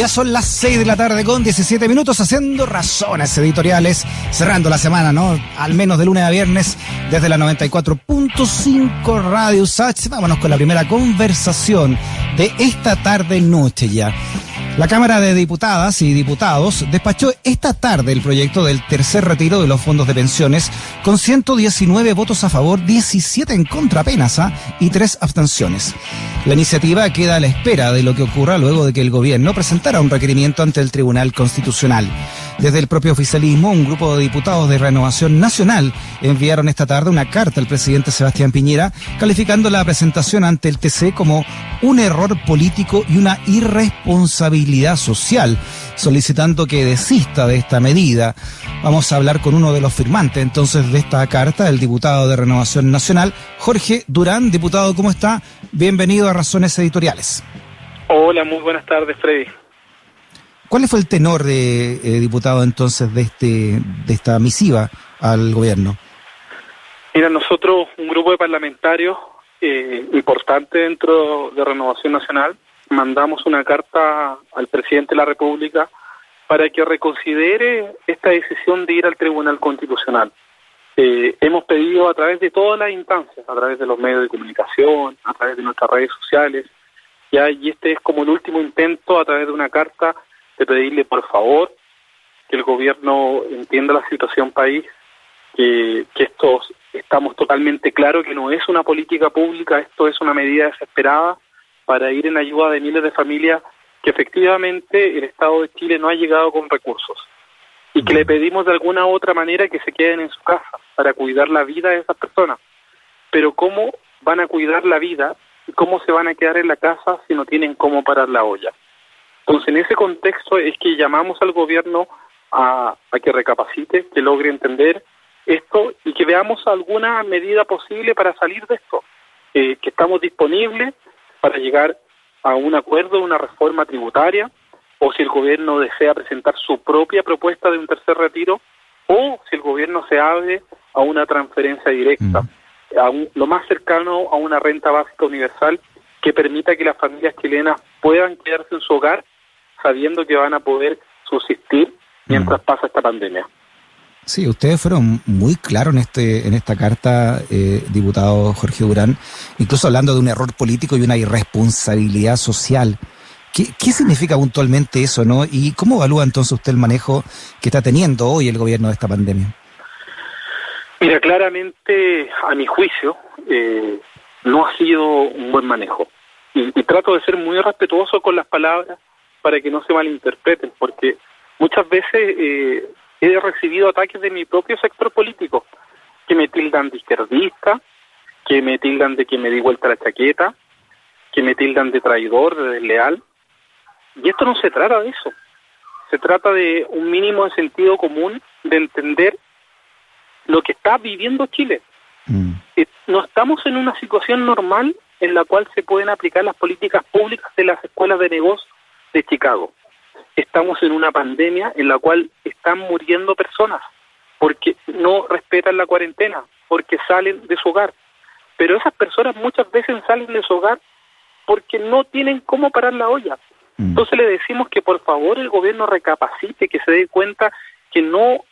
Ya son las 6 de la tarde con 17 minutos haciendo razones editoriales, cerrando la semana, ¿no? Al menos de lunes a viernes desde la 94.5 Radio Sach. Vámonos con la primera conversación de esta tarde noche ya. La Cámara de Diputadas y Diputados despachó esta tarde el proyecto del tercer retiro de los fondos de pensiones con 119 votos a favor, 17 en contra apenas ¿ah? y 3 abstenciones. La iniciativa queda a la espera de lo que ocurra luego de que el gobierno presentara un requerimiento ante el Tribunal Constitucional. Desde el propio oficialismo, un grupo de diputados de Renovación Nacional enviaron esta tarde una carta al presidente Sebastián Piñera calificando la presentación ante el TC como un error político y una irresponsabilidad social, solicitando que desista de esta medida. Vamos a hablar con uno de los firmantes entonces de esta carta, el diputado de Renovación Nacional, Jorge Durán. Diputado, ¿cómo está? Bienvenido a Razones Editoriales. Hola, muy buenas tardes, Freddy. ¿Cuál fue el tenor de eh, diputado entonces de este de esta misiva al gobierno? Mira, nosotros, un grupo de parlamentarios eh, importante dentro de Renovación Nacional, mandamos una carta al presidente de la República para que reconsidere esta decisión de ir al Tribunal Constitucional. Eh, hemos pedido a través de todas las instancias, a través de los medios de comunicación, a través de nuestras redes sociales, ya, y este es como el último intento a través de una carta de pedirle por favor que el gobierno entienda la situación país, que, que esto estamos totalmente claros que no es una política pública, esto es una medida desesperada para ir en ayuda de miles de familias que efectivamente el Estado de Chile no ha llegado con recursos y que le pedimos de alguna u otra manera que se queden en su casa para cuidar la vida de esas personas. Pero ¿cómo van a cuidar la vida y cómo se van a quedar en la casa si no tienen cómo parar la olla? Entonces, en ese contexto es que llamamos al gobierno a, que recapacite, que logre entender esto y que veamos alguna medida posible para salir de esto, eh, que estamos disponibles para llegar a un acuerdo, una reforma tributaria, o si el gobierno desea presentar su propia propuesta de un tercer retiro, o si el gobierno se abre a una transferencia directa, mm. a lo más cercano a una renta básica universal que permita que las familias chilenas puedan quedarse en su hogar sabiendo que van a poder subsistir mientras mm. pasa esta pandemia. Sí, ustedes fueron muy claros en este en esta carta, eh, diputado Jorge Durán, incluso hablando de un error político y una irresponsabilidad social. ¿Qué, ¿Qué, significa puntualmente eso, no? ¿Y cómo evalúa entonces usted el manejo que está teniendo hoy el gobierno de esta pandemia? Mira, claramente, a mi juicio, eh, no ha sido un buen manejo. y, trato de ser muy respetuoso con las palabras para que no se malinterpreten, porque muchas veces eh, he recibido ataques de mi propio sector político, que me tildan de izquierdista, que me tildan de que me di vuelta la chaqueta, que me tildan de traidor, de desleal. Y esto no se trata de eso. Se trata de un mínimo de sentido común, de entender lo que está viviendo Chile. Mm. Eh, no estamos en una situación normal en la cual se pueden aplicar las políticas públicas de las escuelas de negocios de Chicago. Estamos en una pandemia en la cual están muriendo personas porque no respetan la cuarentena, porque salen de su hogar. Pero esas personas muchas veces salen de su hogar porque no tienen cómo parar la olla. Mm. Entonces le decimos que por favor el gobierno recapacite, que se dé cuenta que no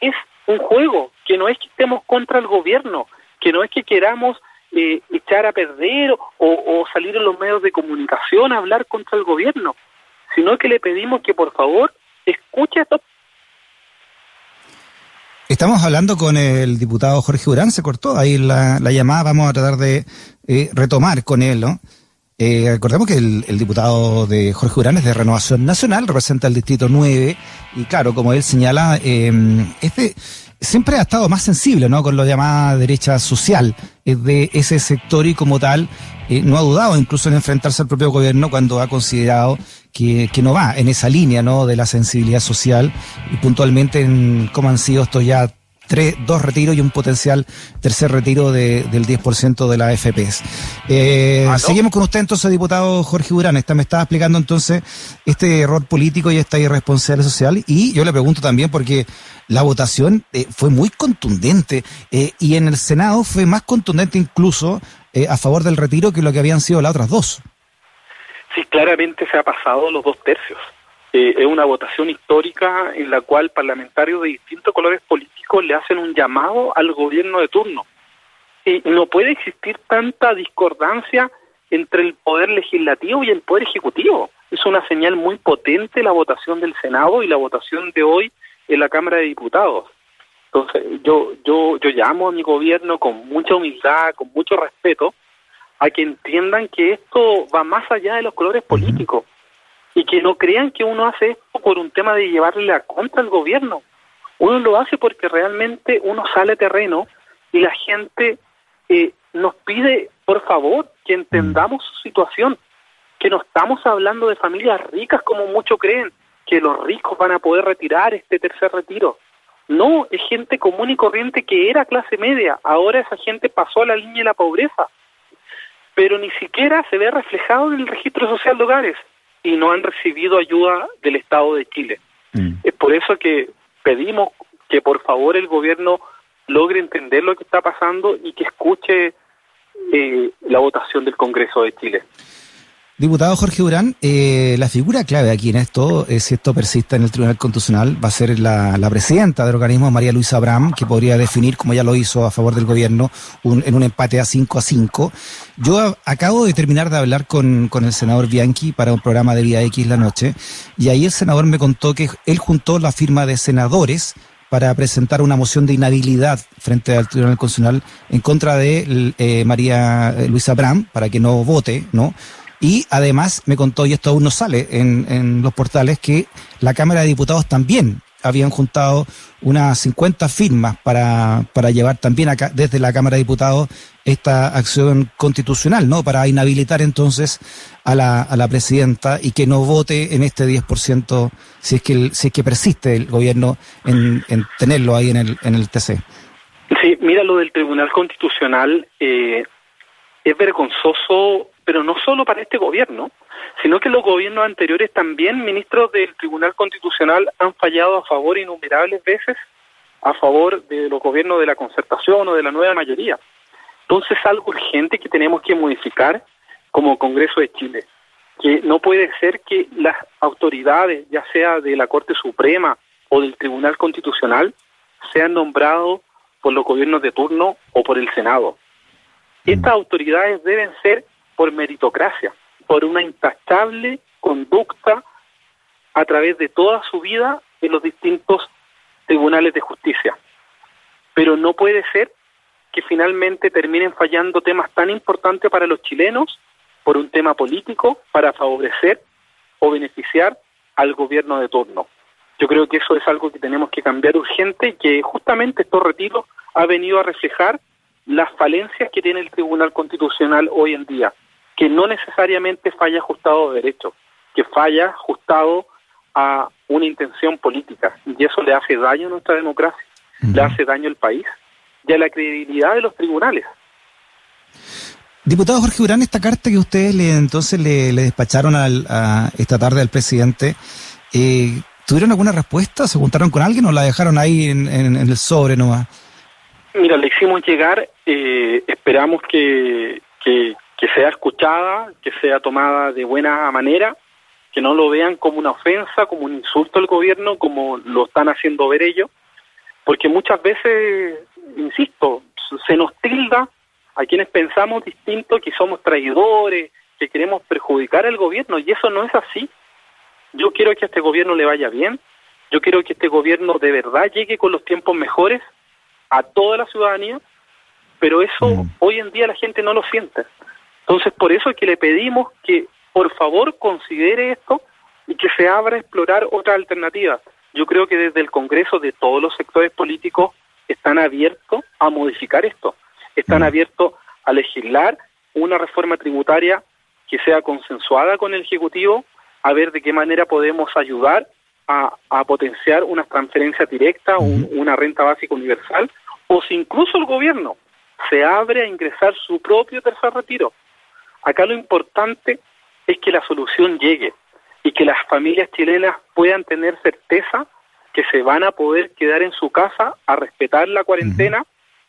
es un juego, que no es que estemos contra el gobierno, que no es que queramos eh, echar a perder o, o, salir en los medios de comunicación a hablar contra el gobierno sino que le pedimos que por favor escuche esto. Estamos hablando con el diputado Jorge Durán, se cortó ahí la, llamada, vamos a tratar de eh, retomar con él, ¿no? Eh, recordemos que el, diputado de Jorge Durán es de Renovación Nacional, representa el Distrito 9, y claro, como él señala, eh, este siempre ha estado más sensible, ¿no? Con lo llamada derecha social de ese sector y como tal, no ha dudado incluso en enfrentarse al propio gobierno cuando ha considerado que, que, no va en esa línea ¿no? de la sensibilidad social y puntualmente en cómo han sido estos ya tres, dos retiros y un potencial tercer retiro de, del 10% de la FPS. Eh, Seguimos con usted entonces, diputado Jorge Durán. Está, me estaba explicando entonces este error político y esta irresponsabilidad social. Y yo le pregunto también porque la votación eh, fue muy contundente eh, y en el Senado fue más contundente incluso eh, a favor del retiro que lo que habían sido las otras dos. Sí, claramente se ha pasado los dos tercios. Eh, es una votación histórica en la cual parlamentarios de distintos colores políticos le hacen un llamado al gobierno de turno. Y no puede existir tanta discordancia entre el poder legislativo y el poder ejecutivo. Es una señal muy potente la votación del Senado y la votación de hoy en la Cámara de Diputados. Entonces, yo, yo, yo llamo a mi gobierno con mucha humildad, con mucho respeto, a que entiendan que esto va más allá de los colores políticos y que no crean que uno hace esto por un tema de llevarle la contra al gobierno. Uno lo hace porque realmente uno sale terreno y la gente eh, nos pide, por favor, que entendamos su situación, que no estamos hablando de familias ricas como muchos creen, que los ricos van a poder retirar este tercer retiro. No, es gente común y corriente que era clase media, ahora esa gente pasó a la línea de la pobreza, pero ni siquiera se ve reflejado en el registro social de hogares y no han recibido ayuda del Estado de Chile. Mm. Es por eso que pedimos que por favor el gobierno logre entender lo que está pasando y que escuche eh, la votación del Congreso de Chile. Diputado Jorge Durán, eh, la figura clave aquí en esto, eh, si esto persiste en el Tribunal Constitucional, va a ser la, presidenta del organismo, María Luisa Abraham, que podría definir, como ya lo hizo a favor del gobierno, en un empate a 5 a 5. Yo acabo de terminar de hablar con, con el senador Bianchi para un programa de Vía X la noche, y ahí el senador me contó que él juntó la firma de senadores para presentar una moción de inhabilidad frente al Tribunal Constitucional en contra de eh, María Luisa Abraham, para que no vote, ¿no? Y además me contó, y esto aún no sale en, en los portales, que la Cámara de Diputados también habían juntado unas 50 firmas para, para llevar también acá, desde la Cámara de Diputados esta acción constitucional, ¿no? Para inhabilitar entonces a la, a la presidenta y que no vote en este 10% si es que, si es que persiste el gobierno en, en tenerlo ahí en el, en el TC. Sí, mira lo del Tribunal Constitucional, eh, es vergonzoso pero no solo para este gobierno, sino que los gobiernos anteriores también, ministros del Tribunal Constitucional, han fallado a favor innumerables veces a favor de los gobiernos de la concertación o de la nueva mayoría. Entonces es algo urgente que tenemos que modificar como Congreso de Chile, que no puede ser que las autoridades, ya sea de la Corte Suprema o del Tribunal Constitucional, sean nombrados por los gobiernos de turno o por el Senado. Estas autoridades deben ser por meritocracia, por una intachable conducta a través de toda su vida en los distintos tribunales de justicia. Pero no puede ser que finalmente terminen fallando temas tan importantes para los chilenos por un tema político para favorecer o beneficiar al gobierno de turno. Yo creo que eso es algo que tenemos que cambiar urgente y que justamente estos retiros ha venido a reflejar las falencias que tiene el Tribunal Constitucional hoy en día que no necesariamente falla ajustado a derecho, que falla ajustado a una intención política. Y eso le hace daño a nuestra democracia, le hace daño al país y a la credibilidad de los tribunales. Diputado Jorge Urán, esta carta que ustedes le, entonces le, despacharon a esta tarde al presidente, eh, ¿tuvieron alguna respuesta? ¿Se juntaron con alguien o la dejaron ahí en, el sobre nomás? Mira, le hicimos llegar, eh, esperamos que, que, que sea escuchada, que sea tomada de buena manera, que no lo vean como una ofensa, como un insulto al gobierno, como lo están haciendo ver ellos, porque muchas veces, insisto, se nos tilda a quienes pensamos distinto que somos traidores, que queremos perjudicar al gobierno, y eso no es así. Yo quiero que a este gobierno le vaya bien, yo quiero que este gobierno de verdad llegue con los tiempos mejores a toda la ciudadanía, pero eso mm. hoy en día la gente no lo siente. Entonces, por eso es que le pedimos que por favor considere esto y que se abra a explorar otras alternativas. Yo creo que desde el Congreso de todos los sectores políticos están abiertos a modificar esto, están mm. abiertos a legislar una reforma tributaria que sea consensuada con el Ejecutivo, a ver de qué manera podemos ayudar a, potenciar una transferencia directa, una renta básica universal, o si incluso el gobierno se abre a ingresar su propio tercer retiro. Acá lo importante es que la solución llegue y que las familias chilenas puedan tener certeza que se van a poder quedar en su casa a respetar la cuarentena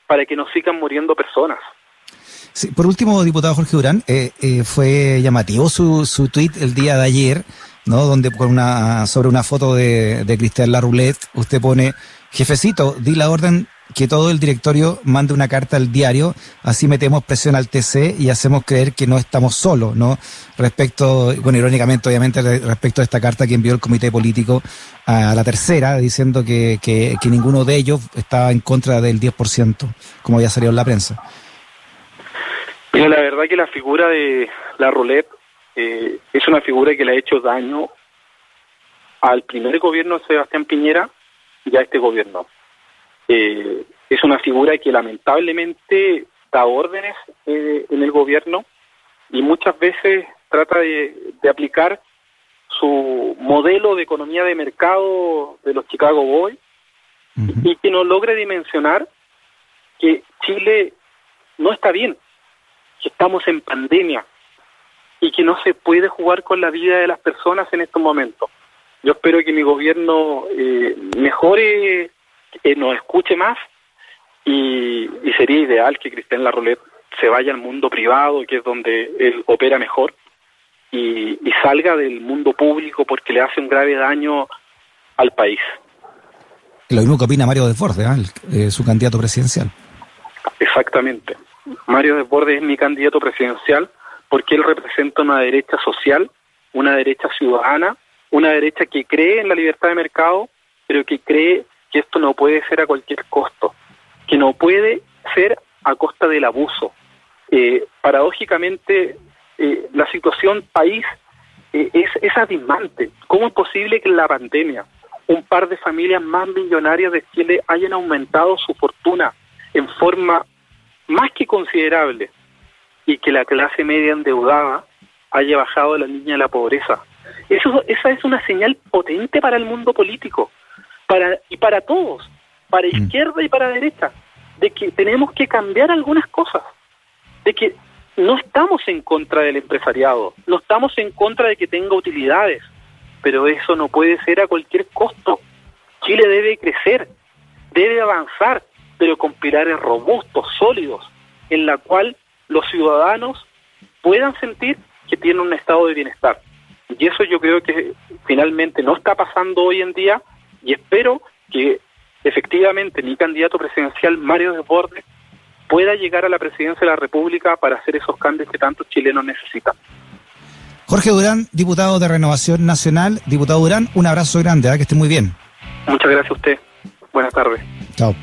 para que no sigan muriendo personas. por último, diputado Jorge Durán, eh, eh, fue llamativo su, su tweet el día de ayer, ¿no? Donde con una, sobre una foto de, de Cristian Larroulet, usted pone, jefecito, di la orden que todo el directorio mande una carta al diario, así metemos presión al TC y hacemos creer que no estamos solos, ¿no? Respecto, bueno, irónicamente, obviamente, respecto a esta carta que envió el comité político a la tercera, diciendo que, que, ninguno de ellos estaba en contra del 10%, como ya salió en la prensa. Mira, la verdad que la figura de la roulette eh, es una figura que le ha hecho daño al primer gobierno de Sebastián Piñera y a este gobierno eh, es una figura que lamentablemente da órdenes eh, en el gobierno y muchas veces trata de, aplicar su modelo de economía de mercado de los Chicago Boys y que no logre dimensionar que Chile no está bien, que estamos en pandemia y que no se puede jugar con la vida de las personas en estos momentos. Yo espero que mi gobierno eh, mejore eh, nos escuche más y, sería ideal que Cristian Larrolet se vaya al mundo privado, que es donde él opera mejor, y, salga del mundo público porque le hace un grave daño al país. Lo mismo que opina Mario Desbordes, ¿eh? eh su candidato presidencial. Exactamente. Mario Desbordes es mi candidato presidencial porque él representa una derecha social, una derecha ciudadana, una derecha que cree en la libertad de mercado, pero que cree que esto no puede ser a cualquier costo, que no puede ser a costa del abuso. Eh, paradójicamente, eh, la situación país eh, es, es abismante. ¿Cómo es posible que en la pandemia un par de familias más millonarias de Chile hayan aumentado su fortuna en forma más que considerable y que la clase media endeudada haya bajado la línea de la pobreza? Eso, esa es una señal potente para el mundo político para, y para todos, para mm. izquierda y para derecha, de que tenemos que cambiar algunas cosas, de que no estamos en contra del empresariado, no estamos en contra de que tenga utilidades, pero eso no puede ser a cualquier costo. Chile debe crecer, debe avanzar, pero con pilares robustos, sólidos, en la cual los ciudadanos puedan sentir que tienen un estado de bienestar. Y eso yo creo que finalmente no está pasando hoy en día y espero que efectivamente mi candidato presidencial, Mario Desbordes, pueda llegar a la presidencia de la República para hacer esos cambios que tantos chilenos necesitan. Jorge Durán, diputado de Renovación Nacional. Diputado Durán, un abrazo grande, ¿eh? que esté muy bien. Muchas gracias a usted. Buenas tardes. Chao.